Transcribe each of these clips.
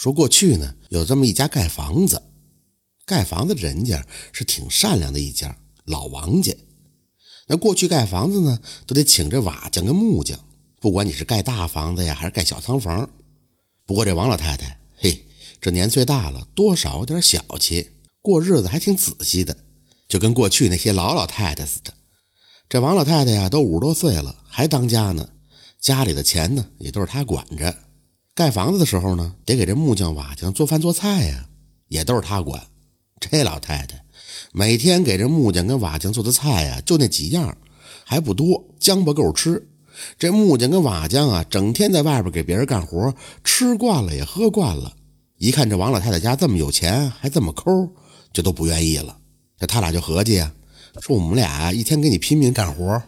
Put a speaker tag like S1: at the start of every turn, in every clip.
S1: 说过去呢，有这么一家盖房子，盖房子的人家是挺善良的一家老王家。那过去盖房子呢，都得请这瓦匠跟木匠，不管你是盖大房子呀，还是盖小仓房。不过这王老太太，嘿，这年岁大了，多少有点小气，过日子还挺仔细的，就跟过去那些老老太太似的。这王老太太呀，都五十多岁了，还当家呢，家里的钱呢，也都是她管着。盖房子的时候呢，得给这木匠、瓦匠做饭做菜呀，也都是他管。这老太太每天给这木匠跟瓦匠做的菜呀，就那几样，还不多，将不够吃。这木匠跟瓦匠啊，整天在外边给别人干活，吃惯了也喝惯了。一看这王老太太家这么有钱，还这么抠，就都不愿意了。这他俩就合计啊，说我们俩一天给你拼命干活，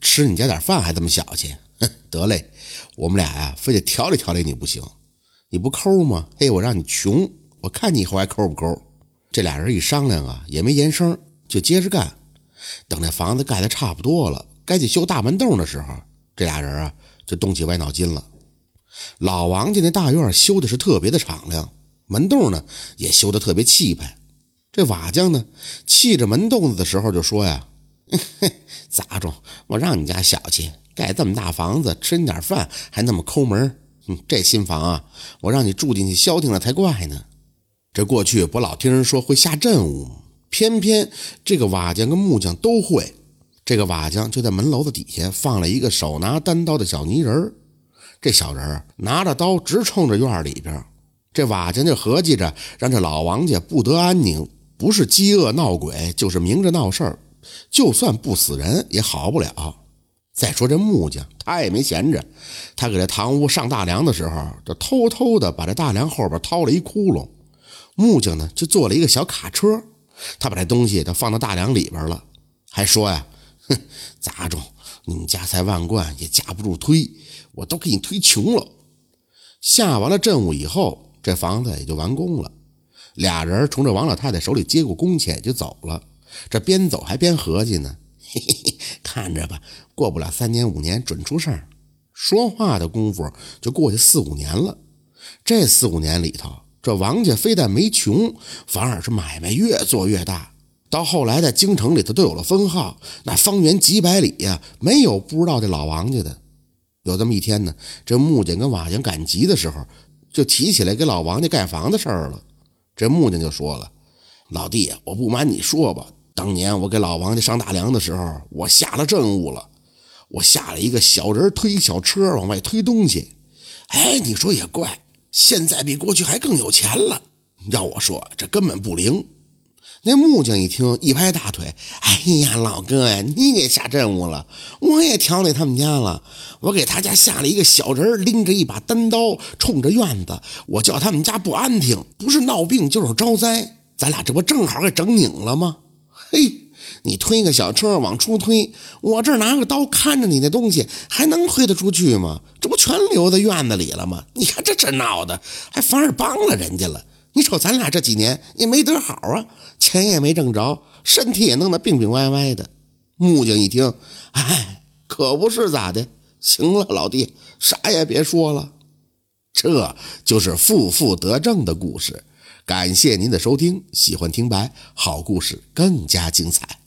S1: 吃你家点饭还这么小气，得嘞。我们俩呀，非得调理调理你不行，你不抠吗？嘿，我让你穷，我看你以后还抠不抠？这俩人一商量啊，也没言声，就接着干。等那房子盖的差不多了，该去修大门洞的时候，这俩人啊就动起歪脑筋了。老王家那大院修的是特别的敞亮，门洞呢也修的特别气派。这瓦匠呢，砌着门洞子的时候就说呀：“ 咋着？我让你家小气。”盖这么大房子，吃你点饭还那么抠门嗯，这新房啊，我让你住进去消停了才怪呢。这过去不老听人说会下阵务吗？偏偏这个瓦匠跟木匠都会。这个瓦匠就在门楼子底下放了一个手拿单刀的小泥人儿这小人儿拿着刀直冲着院里边。这瓦匠就合计着让这老王家不得安宁，不是饥饿闹鬼，就是明着闹事儿，就算不死人也好不了。再说这木匠，他也没闲着。他给这堂屋上大梁的时候，就偷偷的把这大梁后边掏了一窟窿。木匠呢，就做了一个小卡车，他把这东西都放到大梁里边了，还说呀：“哼，杂种？你们家财万贯也架不住推，我都给你推穷了。”下完了阵务以后，这房子也就完工了。俩人从这王老太太手里接过工钱就走了。这边走还边合计呢。嘿嘿嘿，看着吧，过不了三年五年准出事儿。说话的功夫就过去四五年了。这四五年里头，这王家非但没穷，反而是买卖越做越大。到后来，在京城里头都有了分号，那方圆几百里呀，没有不知道这老王家的。有这么一天呢，这木匠跟瓦匠赶集的时候，就提起来给老王家盖房的事儿了。这木匠就说了：“老弟，我不瞒你说吧。”当年我给老王家上大梁的时候，我下了阵务了，我下了一个小人推小车往外推东西。哎，你说也怪，现在比过去还更有钱了。要我说，这根本不灵。那木匠一听，一拍大腿：“哎呀，老哥呀，你给下阵务了，我也调理他们家了。我给他家下了一个小人，拎着一把单刀，冲着院子，我叫他们家不安停，不是闹病就是招灾。咱俩这不正好给整拧了吗？”嘿，你推个小车往出推，我这拿个刀看着你那东西，还能推得出去吗？这不全留在院子里了吗？你看这这闹的，还反而帮了人家了。你瞅咱俩这几年也没得好啊，钱也没挣着，身体也弄得病病歪歪的。木匠一听，哎，可不是咋的？行了，老弟，啥也别说了。这就是负负得正的故事。感谢您的收听，喜欢听白好故事更加精彩。